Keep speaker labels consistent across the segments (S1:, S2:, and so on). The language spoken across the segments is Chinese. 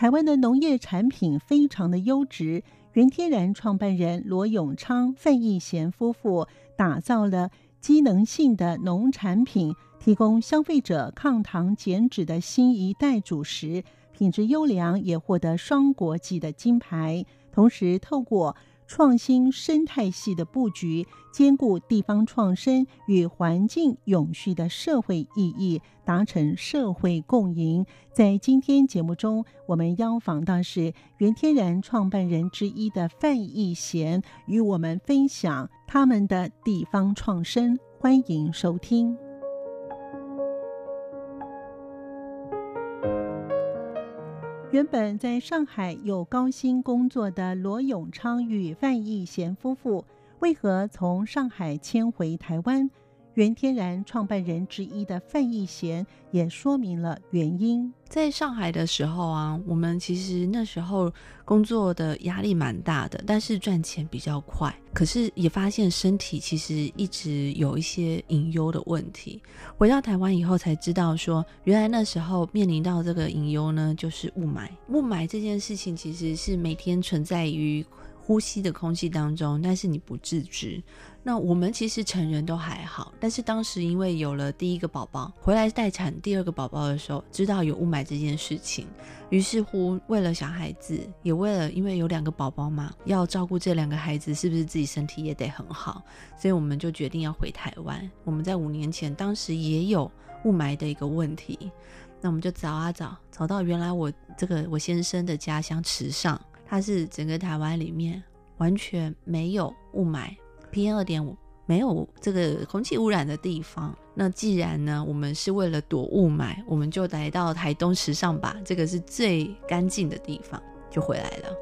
S1: 台湾的农业产品非常的优质，原天然创办人罗永昌、范义贤夫妇打造了机能性的农产品，提供消费者抗糖减脂的新一代主食，品质优良，也获得双国际的金牌。同时，透过创新生态系的布局，兼顾地方创生与环境永续的社会意义，达成社会共赢。在今天节目中，我们邀访到是原天然创办人之一的范义贤，与我们分享他们的地方创生。欢迎收听。原本在上海有高薪工作的罗永昌与范义贤夫妇，为何从上海迁回台湾？原天然创办人之一的范义贤也说明了原因。
S2: 在上海的时候啊，我们其实那时候工作的压力蛮大的，但是赚钱比较快。可是也发现身体其实一直有一些隐忧的问题。回到台湾以后才知道说，原来那时候面临到这个隐忧呢，就是雾霾。雾霾这件事情其实是每天存在于呼吸的空气当中，但是你不自知。那我们其实成人都还好，但是当时因为有了第一个宝宝，回来待产第二个宝宝的时候，知道有雾霾这件事情，于是乎为了小孩子，也为了因为有两个宝宝嘛，要照顾这两个孩子，是不是自己身体也得很好？所以我们就决定要回台湾。我们在五年前，当时也有雾霾的一个问题，那我们就找啊找，找到原来我这个我先生的家乡池上。它是整个台湾里面完全没有雾霾，PM 二点五没有这个空气污染的地方。那既然呢，我们是为了躲雾霾，我们就来到台东池上吧，这个是最干净的地方，就回来了。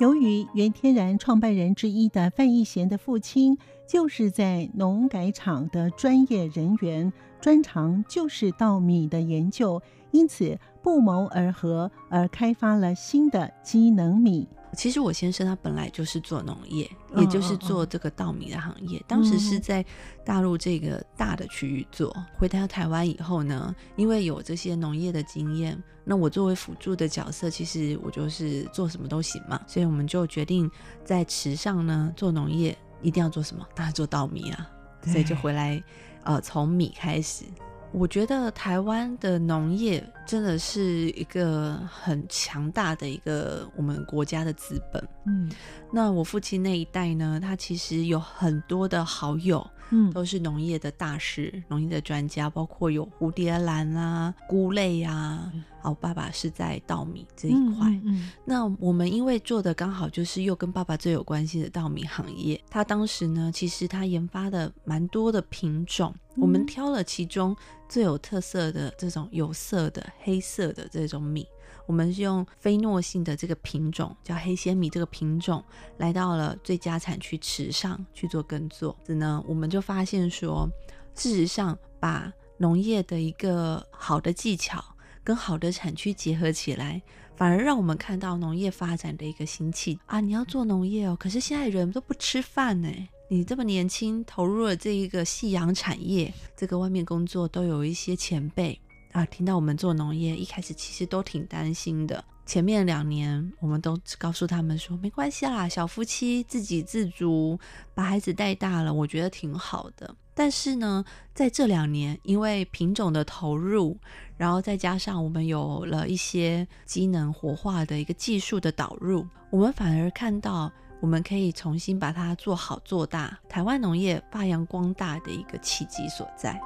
S1: 由于原天然创办人之一的范义贤的父亲就是在农改场的专业人员。专长就是稻米的研究，因此不谋而合，而开发了新的机能米。
S2: 其实我先生他本来就是做农业，也就是做这个稻米的行业。当时是在大陆这个大的区域做。回到台湾以后呢，因为有这些农业的经验，那我作为辅助的角色，其实我就是做什么都行嘛。所以我们就决定在池上呢做农业，一定要做什么？当然做稻米啊。所以就回来。呃，从米开始，我觉得台湾的农业真的是一个很强大的一个我们国家的资本。嗯，那我父亲那一代呢，他其实有很多的好友。嗯，都是农业的大师，农业的专家，包括有蝴蝶兰啊、菇类啊。好，爸爸是在稻米这一块。嗯，嗯，那我们因为做的刚好就是又跟爸爸最有关系的稻米行业，他当时呢，其实他研发的蛮多的品种，我们挑了其中最有特色的这种有色的黑色的这种米。我们是用非诺性的这个品种，叫黑仙米这个品种，来到了最佳产区池上去做耕作。子呢，我们就发现说，事实上把农业的一个好的技巧跟好的产区结合起来，反而让我们看到农业发展的一个兴起啊！你要做农业哦，可是现在人都不吃饭呢。你这么年轻，投入了这一个夕阳产业，这个外面工作都有一些前辈。啊，听到我们做农业，一开始其实都挺担心的。前面两年，我们都告诉他们说，没关系啦，小夫妻自给自足，把孩子带大了，我觉得挺好的。但是呢，在这两年，因为品种的投入，然后再加上我们有了一些机能活化的一个技术的导入，我们反而看到，我们可以重新把它做好做大，台湾农业发扬光大的一个契机所在。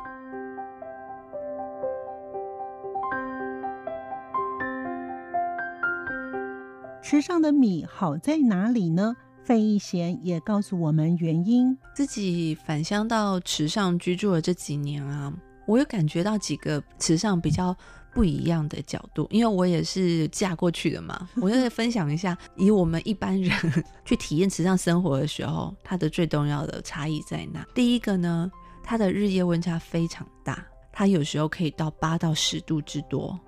S1: 池上的米好在哪里呢？费义贤也告诉我们原因。
S2: 自己返乡到池上居住了这几年啊，我有感觉到几个池上比较不一样的角度，因为我也是嫁过去的嘛。我就分享一下，以我们一般人去体验池上生活的时候，它的最重要的差异在哪？第一个呢，它的日夜温差非常大，它有时候可以到八到十度之多。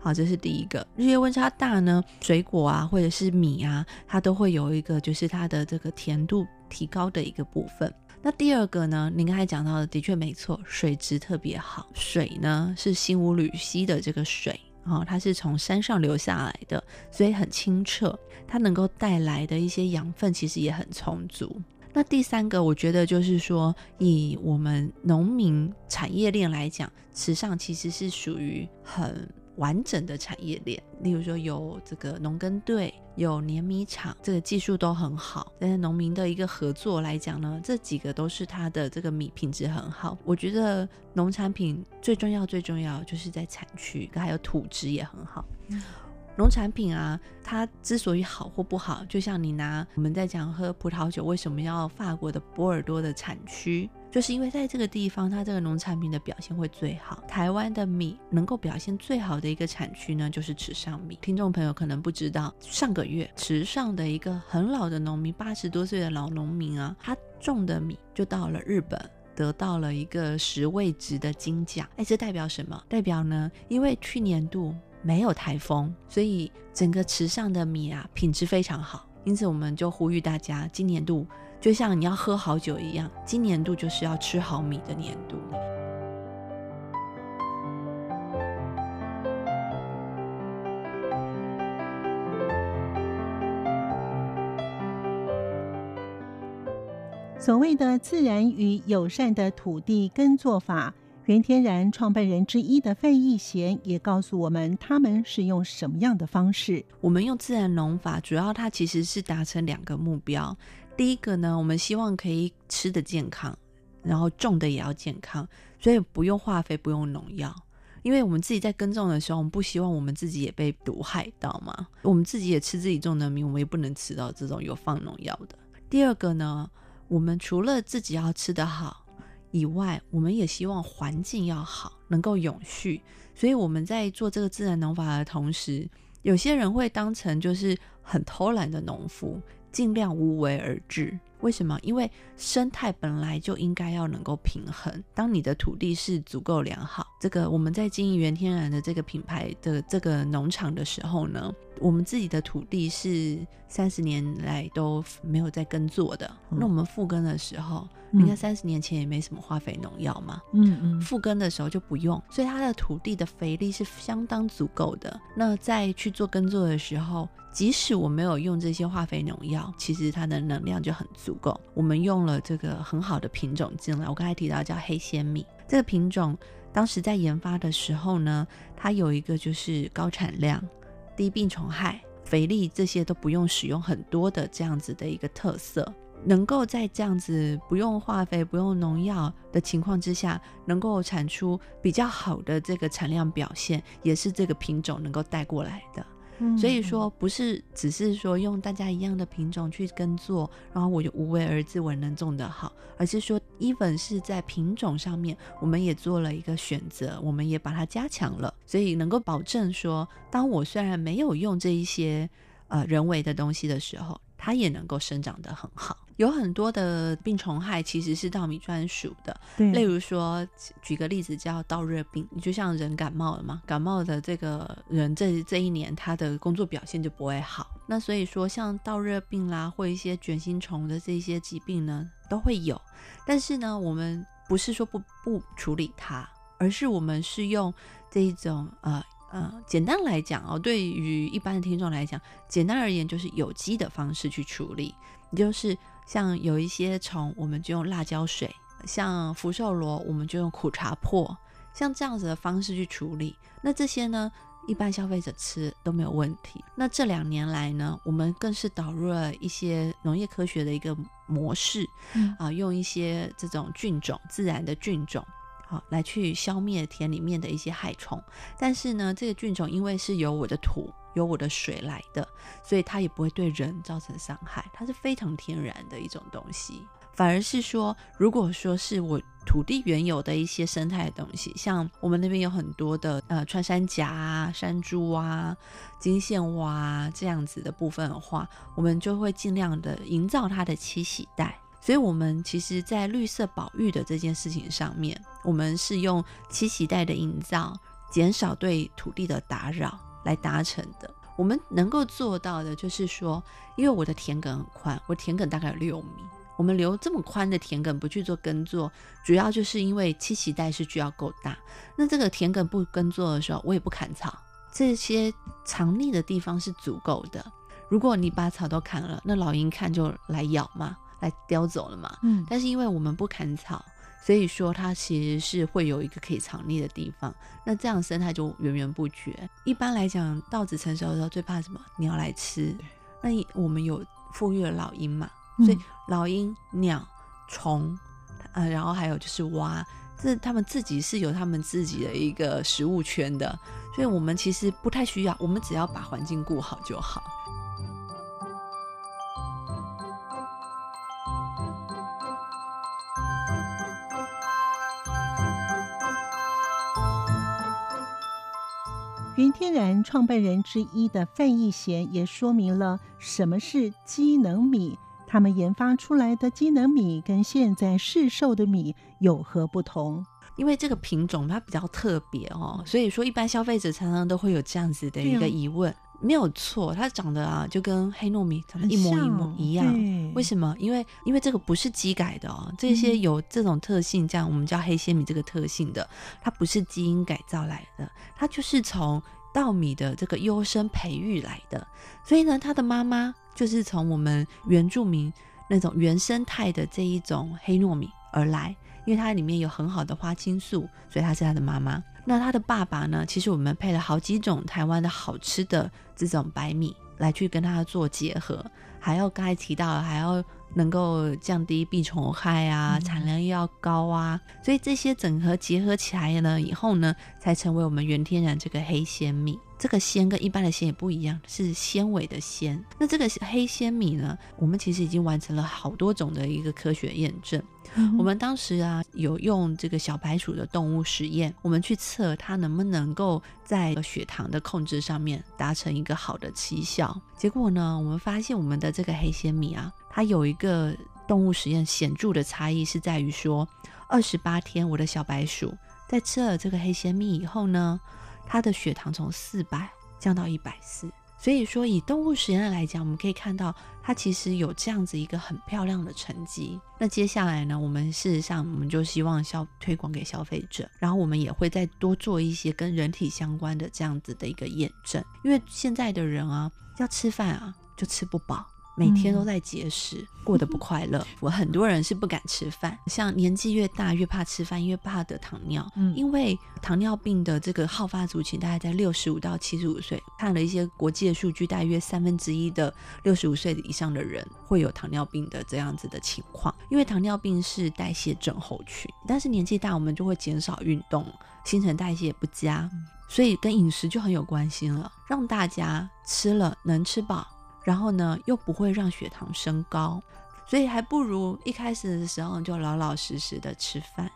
S2: 好，这是第一个。日夜温差大呢，水果啊或者是米啊，它都会有一个就是它的这个甜度提高的一个部分。那第二个呢？您刚才讲到的的确没错，水质特别好。水呢是新屋吕溪的这个水啊、它是从山上流下来的，所以很清澈。它能够带来的一些养分其实也很充足。那第三个，我觉得就是说，以我们农民产业链来讲，池上其实是属于很。完整的产业链，例如说有这个农耕队，有碾米厂，这个技术都很好。但是农民的一个合作来讲呢，这几个都是它的这个米品质很好。我觉得农产品最重要最重要就是在产区，还有土质也很好。农产品啊，它之所以好或不好，就像你拿我们在讲喝葡萄酒，为什么要法国的波尔多的产区，就是因为在这个地方，它这个农产品的表现会最好。台湾的米能够表现最好的一个产区呢，就是池上米。听众朋友可能不知道，上个月池上的一个很老的农民，八十多岁的老农民啊，他种的米就到了日本，得到了一个十位值的金奖。哎，这代表什么？代表呢，因为去年度。没有台风，所以整个池上的米啊品质非常好。因此，我们就呼吁大家，今年度就像你要喝好酒一样，今年度就是要吃好米的年度。
S1: 所谓的自然与友善的土地耕作法。原天然创办人之一的费义贤也告诉我们，他们是用什么样的方式？
S2: 我们用自然农法，主要它其实是达成两个目标。第一个呢，我们希望可以吃的健康，然后种的也要健康，所以不用化肥，不用农药。因为我们自己在耕种的时候，我们不希望我们自己也被毒害到嘛。我们自己也吃自己种的米，我们也不能吃到这种有放农药的。第二个呢，我们除了自己要吃得好。以外，我们也希望环境要好，能够永续。所以我们在做这个自然农法的同时，有些人会当成就是很偷懒的农夫，尽量无为而治。为什么？因为生态本来就应该要能够平衡。当你的土地是足够良好，这个我们在经营原天然的这个品牌的这个农场的时候呢，我们自己的土地是三十年来都没有在耕作的。嗯、那我们复耕的时候，应该三十年前也没什么化肥农药嘛。嗯嗯。复耕的时候就不用，所以它的土地的肥力是相当足够的。那在去做耕作的时候，即使我没有用这些化肥农药，其实它的能量就很足足够。我们用了这个很好的品种进来，我刚才提到叫黑仙米，这个品种当时在研发的时候呢，它有一个就是高产量。低病虫害、肥力这些都不用使用很多的这样子的一个特色，能够在这样子不用化肥、不用农药的情况之下，能够产出比较好的这个产量表现，也是这个品种能够带过来的。所以说，不是只是说用大家一样的品种去耕作，然后我就无为而治，我能种得好，而是说，even 是在品种上面，我们也做了一个选择，我们也把它加强了，所以能够保证说，当我虽然没有用这一些呃人为的东西的时候，它也能够生长得很好。有很多的病虫害其实是稻米专属的，对，例如说，举个例子叫稻热病，你就像人感冒了嘛，感冒的这个人这这一年他的工作表现就不会好。那所以说，像稻热病啦，或一些卷心虫的这些疾病呢，都会有。但是呢，我们不是说不不处理它，而是我们是用这一种呃呃，简单来讲哦，对于一般的听众来讲，简单而言就是有机的方式去处理，就是。像有一些虫，我们就用辣椒水；像福寿螺，我们就用苦茶粕。像这样子的方式去处理，那这些呢，一般消费者吃都没有问题。那这两年来呢，我们更是导入了一些农业科学的一个模式，嗯、啊，用一些这种菌种，自然的菌种，好、来去消灭田里面的一些害虫。但是呢，这个菌种因为是由我的土。由我的水来的，所以它也不会对人造成伤害，它是非常天然的一种东西。反而是说，如果说是我土地原有的一些生态的东西，像我们那边有很多的呃穿山甲啊、山猪啊、金线蛙这样子的部分的话，我们就会尽量的营造它的栖息带。所以，我们其实，在绿色保育的这件事情上面，我们是用栖息带的营造，减少对土地的打扰来达成的。我们能够做到的，就是说，因为我的田埂很宽，我田埂大概有六米，我们留这么宽的田埂不去做耕作，主要就是因为栖息带是需要够大。那这个田埂不耕作的时候，我也不砍草，这些藏匿的地方是足够的。如果你把草都砍了，那老鹰看就来咬嘛。来叼走了嘛？嗯，但是因为我们不砍草，所以说它其实是会有一个可以藏匿的地方。那这样生态就源源不绝。一般来讲，稻子成熟的时候最怕什么？鸟来吃。那我们有富裕的老鹰嘛？所以老鹰、鸟、虫，呃，然后还有就是蛙，这他们自己是有他们自己的一个食物圈的。所以我们其实不太需要，我们只要把环境顾好就好。
S1: 原天然创办人之一的范逸贤也说明了什么是机能米，他们研发出来的机能米跟现在市售的米有何不同？
S2: 因为这个品种它比较特别哦，所以说一般消费者常常都会有这样子的一个疑问。没有错，它长得啊就跟黑糯米长得一模一模一样。为什么？因为因为这个不是基改的哦，这些有这种特性，这样我们叫黑仙米这个特性的，它不是基因改造来的，它就是从稻米的这个优生培育来的。所以呢，它的妈妈就是从我们原住民那种原生态的这一种黑糯米而来，因为它里面有很好的花青素，所以它是它的妈妈。那他的爸爸呢？其实我们配了好几种台湾的好吃的这种白米来去跟他做结合，还要刚才提到的还要能够降低病虫害啊，产量又要高啊，所以这些整合结合起来呢以后呢，才成为我们原天然这个黑鲜米。这个鲜跟一般的鲜也不一样，是纤维的鲜。那这个黑鲜米呢，我们其实已经完成了好多种的一个科学验证。嗯、我们当时啊，有用这个小白鼠的动物实验，我们去测它能不能够在血糖的控制上面达成一个好的奇效。结果呢，我们发现我们的这个黑鲜米啊，它有一个动物实验显著的差异，是在于说，二十八天我的小白鼠在吃了这个黑鲜米以后呢。他的血糖从四百降到一百四，所以说以动物实验来讲，我们可以看到它其实有这样子一个很漂亮的成绩。那接下来呢，我们事实上我们就希望消推广给消费者，然后我们也会再多做一些跟人体相关的这样子的一个验证，因为现在的人啊，要吃饭啊就吃不饱。每天都在节食，嗯，过得不快乐。我很多人是不敢吃饭，像年纪越大越怕吃饭，越怕得糖尿。嗯，因为糖尿病的这个好发族群大概在六十五到七十五岁。看了一些国际的数据，大约三分之一的六十五岁以上的人会有糖尿病的这样子的情况。因为糖尿病是代谢症候群，但是年纪大我们就会减少运动，新陈代谢也不佳，所以跟饮食就很有关系了。让大家吃了能吃饱。然后呢，又不会让血糖升高，所以还不如一开始的时候就老老实实的吃饭。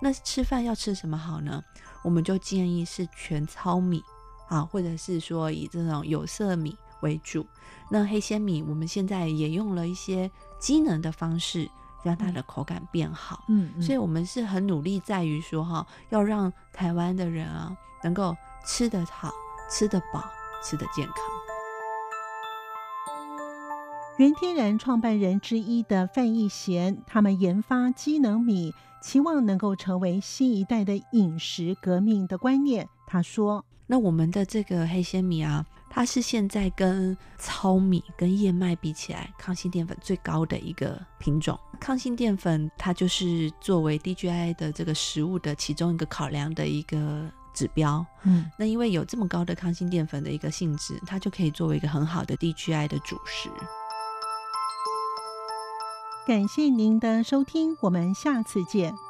S2: 那吃饭要吃什么好呢？我们就建议是全糙米啊，或者是说以这种有色米为主。那黑鲜米我们现在也用了一些机能的方式，让它的口感变好。嗯，嗯，所以我们是很努力在于说哈，要让台湾的人啊能够吃得好、吃得饱、吃得健康。
S1: 原天然创办人之一的范逸贤，他们研发机能米，期望能够成为新一代的饮食革命的观念。他说：“
S2: 那我们的这个黑鲜米啊，它是现在跟糙米、跟燕麦比起来，抗性淀粉最高的一个品种。抗性淀粉它就是作为 DGI 的这个食物的其中一个考量的一个指标。嗯，那因为有这么高的抗性淀粉的一个性质，它就可以作为一个很好的 DGI 的主食。”
S1: 感谢您的收听，我们下次见。